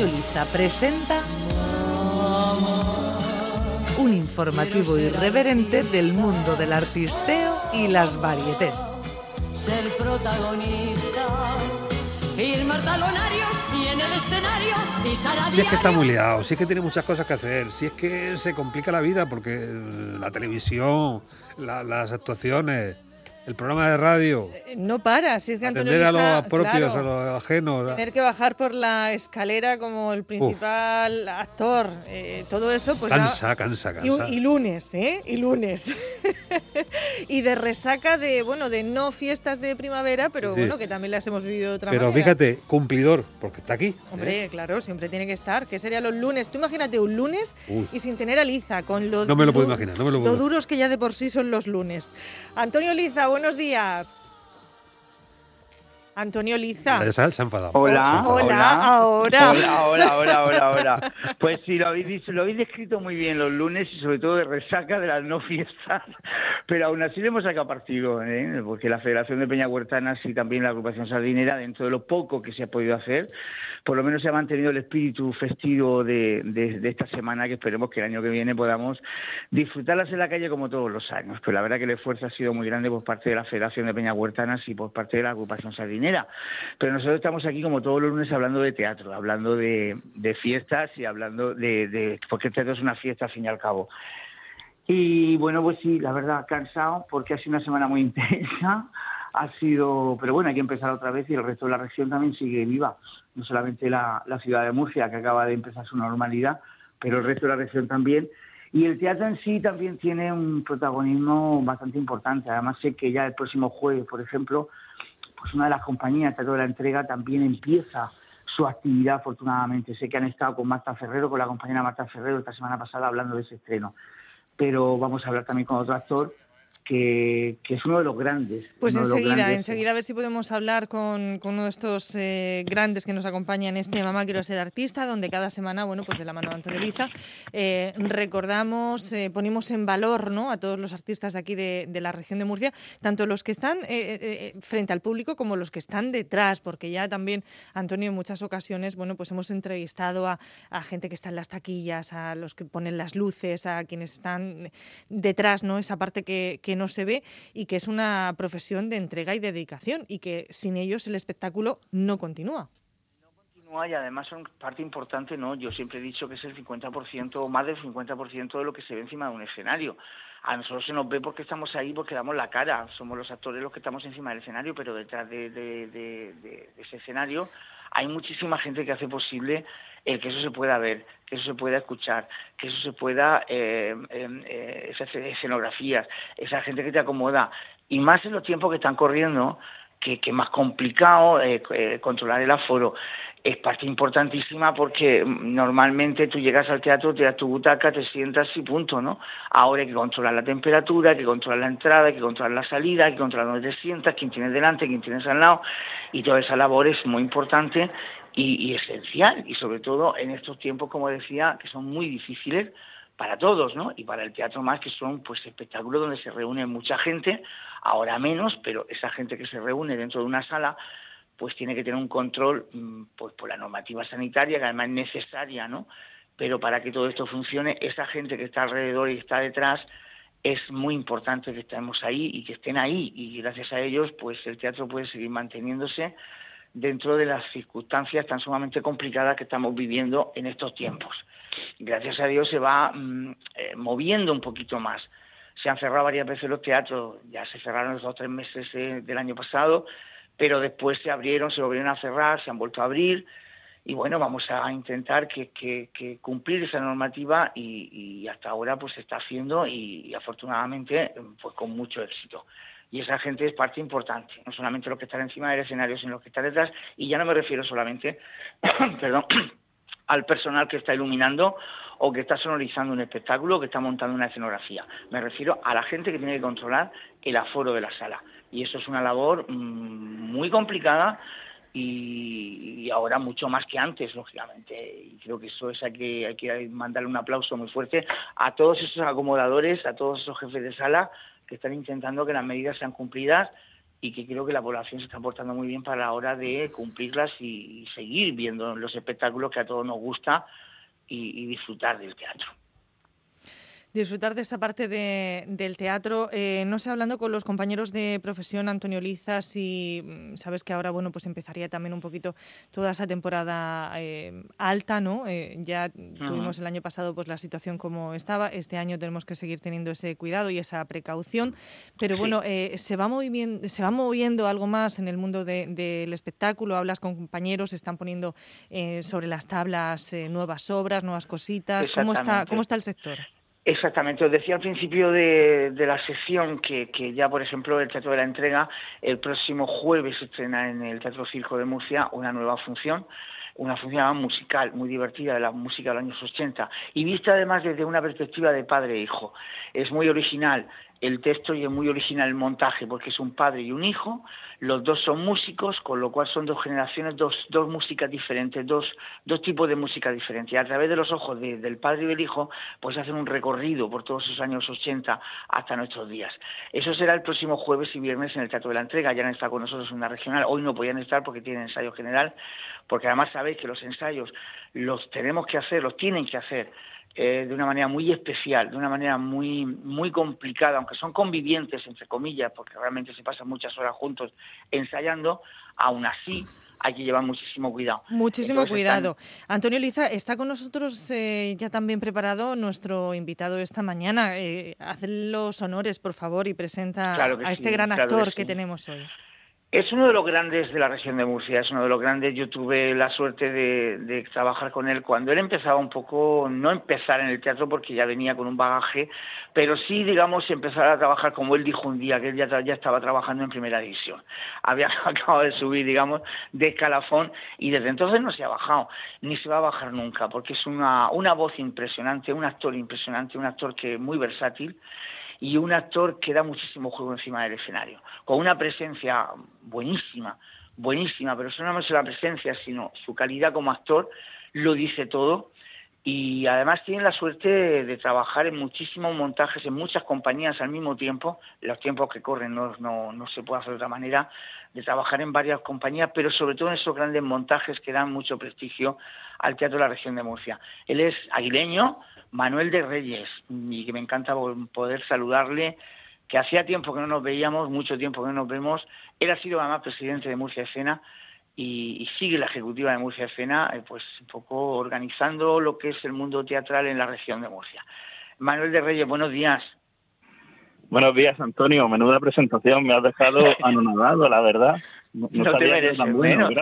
Antonio Liza presenta un informativo irreverente del mundo del artisteo y las varietés. Ser protagonista, firmar talonarios y en el escenario pisar a Si es que está muy liado, si es que tiene muchas cosas que hacer, si es que se complica la vida porque la televisión, la- las actuaciones, el programa de radio, No para, si es que Antonio atender a los propios, claro, a los ajenos. Tener que bajar por la escalera como el principal actor, eh, todo eso, pues Cansa, cansa, Y, cansa. y lunes, ¿eh? Y lunes. y de resaca de, bueno, de no fiestas de primavera, pero Sí, bueno, que también las hemos vivido de otra Pero manera. fíjate, cumplidor, porque está aquí. ¿eh? Hombre, claro, siempre tiene que estar. ¿Qué serían los lunes? Tú imagínate un lunes Uy. y sin tener a Liza, con lo, No me lo puedo imaginar, no me lo puedo duros que ya de por sí son los lunes. Antonio Liza, buenos días. Antonio Liza. La sal se ha enfadado. Hola, Se ha enfadado. Hola, hola. ahora. Hola, hola, hola, hola, hola. Pues sí, lo habéis, dicho, lo habéis descrito muy bien los lunes y sobre todo de resaca de las no fiestas, pero aún así le hemos sacado partido, ¿eh? porque la Federación de Peña Huertanas y también la agrupación sardinera, dentro de lo poco que se ha podido hacer, por lo menos se ha mantenido el espíritu festivo de, esta semana que esperemos que el año que viene podamos disfrutarlas en la calle como todos los años. Pero la verdad que el esfuerzo ha sido muy grande por parte de la Federación de Peña Huertanas y por parte de la agrupación sardinera. Pero nosotros estamos aquí como todos los lunes hablando de teatro, hablando de, de fiestas y hablando de... porque el teatro es una fiesta al fin y al cabo. Y bueno, pues sí, la verdad, cansado porque ha sido una semana muy intensa. Ha sido, pero bueno, hay que empezar otra vez y el resto de la región también sigue viva. No solamente la, la ciudad de Murcia, que acaba de empezar su normalidad, pero el resto de la región también. Y el teatro en sí también tiene un protagonismo bastante importante. Además, sé que ya el próximo jueves, por ejemplo, pues una de las compañías, Teatro de la Entrega, también empieza su actividad, afortunadamente. Sé que han estado con Marta Ferrero, con la compañera Marta Ferrero, esta semana pasada hablando de ese estreno. Pero vamos a hablar también con otro actor que, que es uno de los grandes. Pues enseguida, grandes. enseguida a ver si podemos hablar con, con uno de estos eh, grandes que nos acompañan en este Mamá Quiero Ser Artista, donde cada semana, bueno, pues de la mano de Antonio Liza, eh, recordamos, eh, ponemos en valor ¿no? a todos los artistas de aquí de, de la región de Murcia, tanto los que están frente al público como los que están detrás, porque ya también, Antonio, en muchas ocasiones, bueno, pues hemos entrevistado a, a gente que está en las taquillas, a los que ponen las luces, a quienes están detrás, ¿no? Esa parte que, que no se ve y que es una profesión de entrega y dedicación y que sin ellos el espectáculo no continúa y además son parte importante, ¿no? Yo siempre he dicho que es el 50% o más del 50% de lo que se ve encima de un escenario. A nosotros se nos ve porque estamos ahí, porque damos la cara, somos los actores los que estamos encima del escenario, pero detrás de, de- de- de ese escenario hay muchísima gente que hace posible el que eso se pueda ver, que eso se pueda escuchar, que eso se pueda, eh, eh, eh, esas escenografías, esa gente que te acomoda. Y más en los tiempos que están corriendo, que, que es más complicado eh, eh, controlar el aforo. Es parte importantísima porque mm, normalmente tú llegas al teatro, te das tu butaca, te sientas y punto, ¿no? Ahora hay que controlar la temperatura, hay que controlar la entrada, hay que controlar la salida, hay que controlar dónde te sientas, quién tienes delante, quién tienes al lado, y toda esa labor es muy importante y, y esencial, y sobre todo en estos tiempos, como decía, que son muy difíciles para todos, ¿no? Y para el teatro más, que son pues espectáculos donde se reúne mucha gente, ahora menos, pero esa gente que se reúne dentro de una sala, pues tiene que tener un control mm, pues por la normativa sanitaria, que además es necesaria, ¿no? Pero para que todo esto funcione, esa gente que está alrededor y está detrás, es muy importante que estemos ahí y que estén ahí. Y gracias a ellos, pues el teatro puede seguir manteniéndose dentro de las circunstancias tan sumamente complicadas que estamos viviendo en estos tiempos. Gracias a Dios se va mm, eh, moviendo un poquito más. Se han cerrado varias veces los teatros, ya se cerraron los dos o tres meses eh, del año pasado, pero después se abrieron, se volvieron a cerrar, se han vuelto a abrir y bueno, vamos a intentar que, cumplir esa normativa y, y hasta ahora pues se está haciendo y, y afortunadamente pues con mucho éxito. Y esa gente es parte importante, no solamente los que están encima del escenario, sino los que están detrás. Y ya no me refiero solamente, perdón, al personal que está iluminando o que está sonorizando un espectáculo o que está montando una escenografía. Me refiero a la gente que tiene que controlar el aforo de la sala. Y eso es una labor mm, muy complicada y, ahora mucho más que antes, lógicamente. Y creo que eso es hay que, hay que mandarle un aplauso muy fuerte a todos esos acomodadores, a todos esos jefes de sala que están intentando que las medidas sean cumplidas y que creo que la población se está portando muy bien para la hora de cumplirlas y, seguir viendo los espectáculos que a todos nos gusta y disfrutar del teatro disfrutar de esta parte del teatro. Eh, no sé, hablando con los compañeros de profesión, Antonio Liza, si mm, sabes que ahora, bueno, pues empezaría también un poquito toda esa temporada eh, alta, ¿no? Eh, ya tuvimos el año pasado pues la situación como estaba, este año tenemos que seguir teniendo ese cuidado y esa precaución, pero bueno, se, va moviendo, se va moviendo algo más en el mundo del espectáculo, hablas con compañeros, están poniendo sobre las tablas nuevas obras, nuevas cositas, ¿cómo está, cómo está el sector? Exactamente, os decía al principio de, la sesión que, ya, por ejemplo, el Teatro de la Entrega, el próximo jueves estrena en el Teatro Circo de Murcia una nueva función, una función musical muy divertida de la música de los años 80 y vista además desde una perspectiva de padre e hijo. Es muy original, el texto y es muy original el montaje, porque es un padre y un hijo, los dos son músicos, con lo cual son dos generaciones, dos, dos músicas diferentes, dos, dos tipos de música diferentes. Y a través de los ojos del padre y del hijo, pues hacen un recorrido por todos esos años 80 hasta nuestros días. Eso será el próximo jueves y viernes en el Teatro de la Entrega, ya han estado con nosotros en una regional, hoy no podían estar porque tienen ensayo general, porque además sabéis que los ensayos los tenemos que hacer, los tienen que hacer eh, de una manera muy especial, de una manera muy, muy complicada, aunque son convivientes, entre comillas, porque realmente se pasan muchas horas juntos ensayando, aún así hay que llevar muchísimo cuidado. Muchísimo cuidado. Antonio Liza, está con nosotros eh, ya también preparado nuestro invitado esta mañana. Eh, haz los honores, por favor, y presenta a este gran actor que tenemos hoy. Es uno de los grandes de la región de Murcia, es uno de los grandes. Yo tuve la suerte de, trabajar con él cuando él empezaba un poco, no empezar en el teatro porque ya venía con un bagaje, pero sí, digamos, empezar a trabajar como él dijo un día, que él ya, estaba trabajando en primera división. Había acabado de subir, digamos, de escalafón y desde entonces no se ha bajado, ni se va a bajar nunca, porque es una, una voz impresionante, un actor impresionante, un actor que es muy versátil y un actor que da muchísimo juego encima del escenario, con una presencia buenísima, buenísima, pero no solo la presencia, sino su calidad como actor lo dice todo. Y además tiene la suerte de trabajar en muchísimos montajes, en muchas compañías al mismo tiempo, los tiempos que corren no, no, no se puede hacer de otra manera, de trabajar en varias compañías, pero sobre todo en esos grandes montajes que dan mucho prestigio al Teatro de la Región de Murcia. Él es aguileño, Manuel de Reyes, y que me encanta poder saludarle, que hacía tiempo que no nos veíamos, mucho tiempo que no nos vemos. Él ha sido además presidente de Murcia Escena y, sigue la ejecutiva de Murcia Escena, eh, pues un poco organizando lo que es el mundo teatral en la región de Murcia. Manuel de Reyes, buenos días. Buenos días, Antonio. Menuda presentación, me has dejado anonadado, la verdad. No, te mereces menos.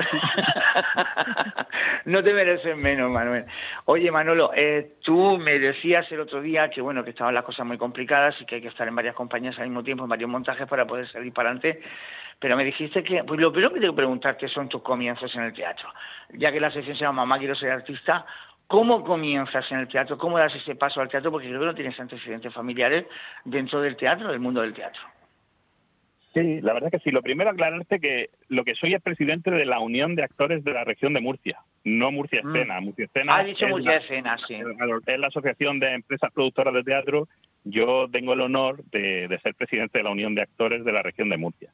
no te mereces menos, Manuel. Oye, Manolo, eh, tú me decías el otro día que bueno que estaban las cosas muy complicadas y que hay que estar en varias compañías al mismo tiempo, en varios montajes para poder salir para adelante. Pero me dijiste que, pues lo primero que tengo que preguntarte son tus comienzos en el teatro. Ya que la sección se llama Mamá quiero ser artista, ¿Cómo comienzas en el teatro? ¿Cómo das ese paso al teatro? Porque creo que no tienes antecedentes familiares dentro del teatro, del mundo del teatro. Sí, la verdad que sí. Lo primero, aclararte que lo que soy es presidente de la Unión de Actores de la Región de Murcia, no Murcia mm. Escena. Murcia Escena. Ha dicho Murcia Escena, sí. Es la Asociación de Empresas Productoras de Teatro. Yo tengo el honor de, ser presidente de la Unión de Actores de la Región de Murcia.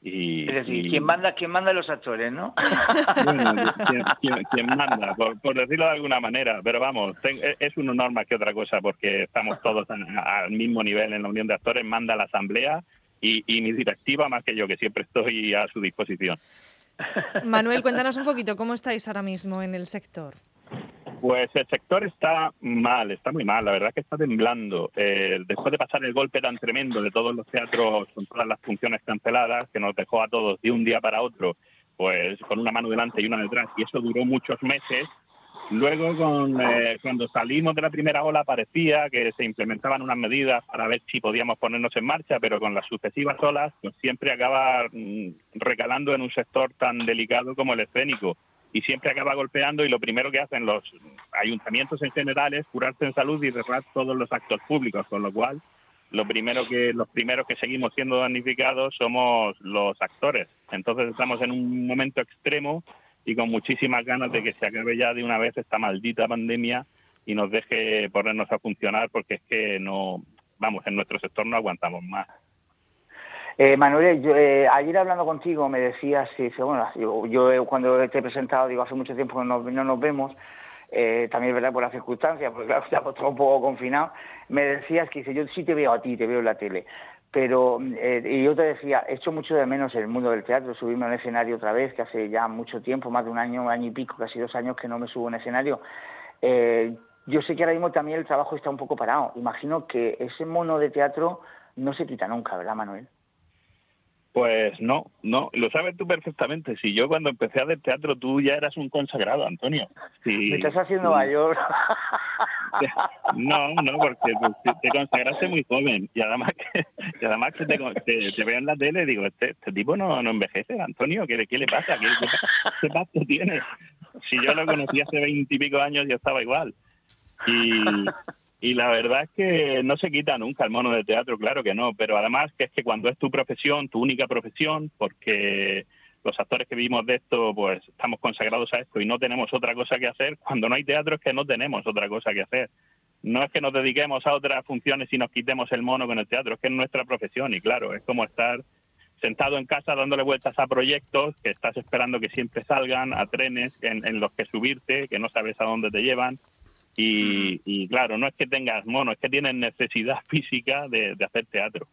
Y, es decir, ¿quién manda, quién manda los actores, ¿no? Bueno, ¿quién, manda, por, decirlo de alguna manera. Pero vamos, es un honor más que otra cosa porque estamos todos al mismo nivel en la Unión de Actores. Manda la Asamblea y, y mi directiva más que yo, que siempre estoy a su disposición. Manuel, cuéntanos un poquito, ¿cómo estáis ahora mismo en el sector? Pues el sector está mal, está muy mal, la verdad que está temblando. Eh, después de pasar el golpe tan tremendo de todos los teatros con todas las funciones canceladas, que nos dejó a todos de un día para otro, pues con una mano delante y una detrás, y eso duró muchos meses, Luego, con, eh, cuando salimos de la primera ola, parecía que se implementaban unas medidas para ver si podíamos ponernos en marcha, pero con las sucesivas olas, pues siempre acaba mm, recalando en un sector tan delicado como el escénico y siempre acaba golpeando y lo primero que hacen los ayuntamientos en general es curarse en salud y cerrar todos los actos públicos, con lo cual lo primero que los primeros que seguimos siendo damnificados somos los actores. Entonces estamos en un momento extremo y con muchísimas ganas de que se acabe ya de una vez esta maldita pandemia y nos deje ponernos a funcionar porque es que no, vamos, en nuestro sector no aguantamos más. Eh, Manuel, yo, eh, ayer hablando contigo me decías, sí, bueno, yo, yo, cuando te he presentado, digo, hace mucho tiempo no, no nos vemos, eh, también es verdad por las circunstancias, porque claro, estamos todos un poco confinados, me decías que dice, yo sí te veo a ti, te veo en la tele, pero eh, y yo te decía, he hecho mucho de menos el mundo del teatro, subirme a un escenario otra vez, que hace ya mucho tiempo, más de un año, un año y pico, casi dos años que no me subo a un escenario. Eh, yo sé que ahora mismo también el trabajo está un poco parado. Imagino que ese mono de teatro no se quita nunca, ¿verdad, Manuel? Pues no, no, lo sabes tú perfectamente. Si yo cuando empecé a hacer teatro, tú ya eras un consagrado, Antonio. Si, Me estás haciendo mayor. No, no, porque te, te consagraste muy joven y además que, y además que te, te, te veo en la tele y digo, este, este tipo no, no envejece, Antonio, ¿qué, qué le pasa? ¿Qué, qué, qué pacto tiene? Si yo lo conocí hace veintipico años, yo estaba igual. Y, y la verdad es que no se quita nunca el mono de teatro, claro que no, pero además que es que cuando es tu profesión, tu única profesión, porque los actores que vivimos de esto, pues estamos consagrados a esto y no tenemos otra cosa que hacer, cuando no hay teatro es que no tenemos otra cosa que hacer. No es que nos dediquemos a otras funciones y nos quitemos el mono con el teatro, es que es nuestra profesión y claro, es como estar sentado en casa dándole vueltas a proyectos que estás esperando que siempre salgan, a trenes en, en los que subirte, que no sabes a dónde te llevan y, y, claro, no es que tengas mono, es que tienes necesidad física de, de, hacer teatro.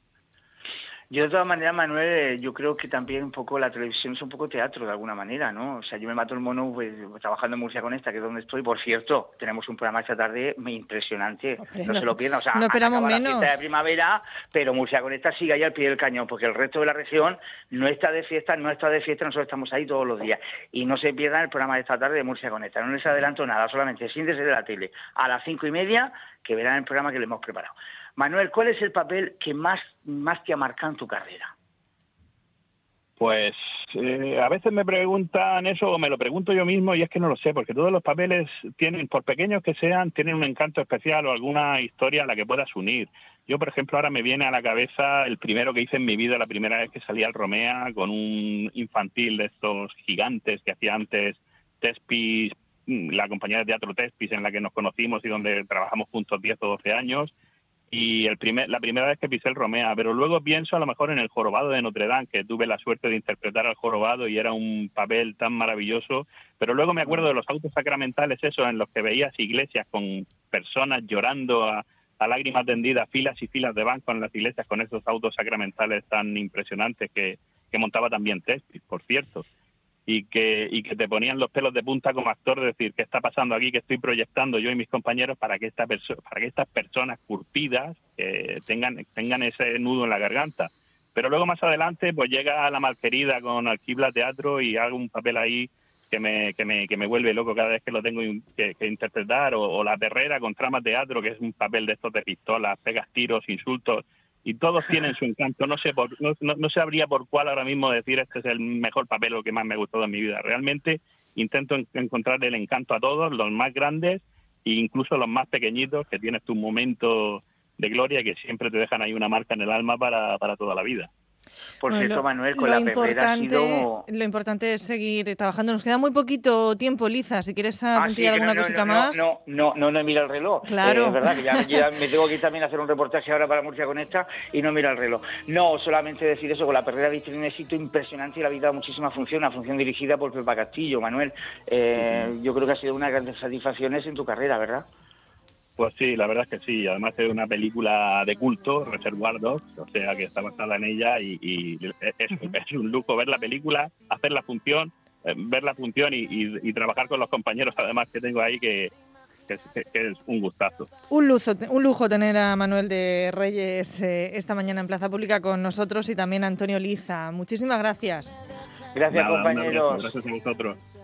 Yo de todas maneras, Manuel, eh, yo creo que también un poco la televisión es un poco teatro de alguna manera, ¿no? O sea, yo me mato el mono pues, trabajando en Murcia con esta, que es donde estoy. Por cierto, tenemos un programa esta tarde impresionante, no, no, se lo pierdan. O sea, no esperamos menos. La de primavera, pero Murcia con esta sigue ahí al pie del cañón, porque el resto de la región no está de fiesta, no está de fiesta, nosotros estamos ahí todos los días. Y no se pierdan el programa de esta tarde de Murcia con esta. No les adelanto nada, solamente siéntese de la tele a las cinco y media, que verán el programa que le hemos preparado. Manuel, ¿cuál es el papel que más, más te ha marcado en tu carrera? Pues eh, a veces me preguntan eso o me lo pregunto yo mismo y es que no lo sé, porque todos los papeles tienen, por pequeños que sean, tienen un encanto especial o alguna historia a la que puedas unir. Yo, por ejemplo, ahora me viene a la cabeza el primero que hice en mi vida, la primera vez que salí al Romea con un infantil de estos gigantes que hacía antes Tespis, la compañía de teatro Tespis en la que nos conocimos y donde trabajamos juntos 10 o 12 años y el primer, la primera vez que pisé el Romea, pero luego pienso a lo mejor en el jorobado de Notre Dame, que tuve la suerte de interpretar al jorobado y era un papel tan maravilloso, pero luego me acuerdo de los autos sacramentales, esos en los que veías iglesias con personas llorando a, lágrimas tendidas, filas y filas de banco en las iglesias con esos autos sacramentales tan impresionantes que, que montaba también Tespis, por cierto y que, y que te ponían los pelos de punta como actor, de decir, ¿qué está pasando aquí? ¿Qué estoy proyectando yo y mis compañeros para que, esta para que estas personas curtidas eh, tengan, tengan ese nudo en la garganta? Pero luego más adelante, pues llega la malquerida con Alquibla Teatro y hago un papel ahí que me, que me, que me vuelve loco cada vez que lo tengo que, que interpretar, o, o, La Perrera con Trama Teatro, que es un papel de estos de pistolas, pegas tiros, insultos, y todos tienen su encanto. No sé por, no, no, sabría por cuál ahora mismo decir este es el mejor papel o que más me ha gustado en mi vida. Realmente intento en, encontrar el encanto a todos, los más grandes e incluso los más pequeñitos, que tienes tu momento de gloria que siempre te dejan ahí una marca en el alma para, para toda la vida. Por bueno, cierto, Manuel, con la importante, ha sido... Lo importante es seguir trabajando. Nos queda muy poquito tiempo, Liza. Si quieres apuntar ah, sí, alguna no, cosita no, más. No, no, no, no, mira el reloj. Claro. Eh, es verdad que ya, ya, me tengo que ir también a hacer un reportaje ahora para Murcia Conecta y no mira el reloj. No, solamente decir eso, con la perrera habéis tenido un éxito impresionante y le habéis dado muchísima función, una función dirigida por Pepa Castillo. Manuel, eh, uh -huh. yo creo que ha sido una de las grandes satisfacciones en tu carrera, ¿verdad? Pues sí, la verdad es que sí. Además es una película de culto, Reservoir Dogs, o sea que está basada en ella y, y es, es, un lujo ver la película, hacer la función, eh, ver la función y, y, y, trabajar con los compañeros además que tengo ahí que, que, que, que, es un gustazo. Un lujo, un lujo tener a Manuel de Reyes eh, esta mañana en Plaza Pública con nosotros y también a Antonio Liza. Muchísimas gracias. Gracias, Nada, compañeros. Gracias a vosotros.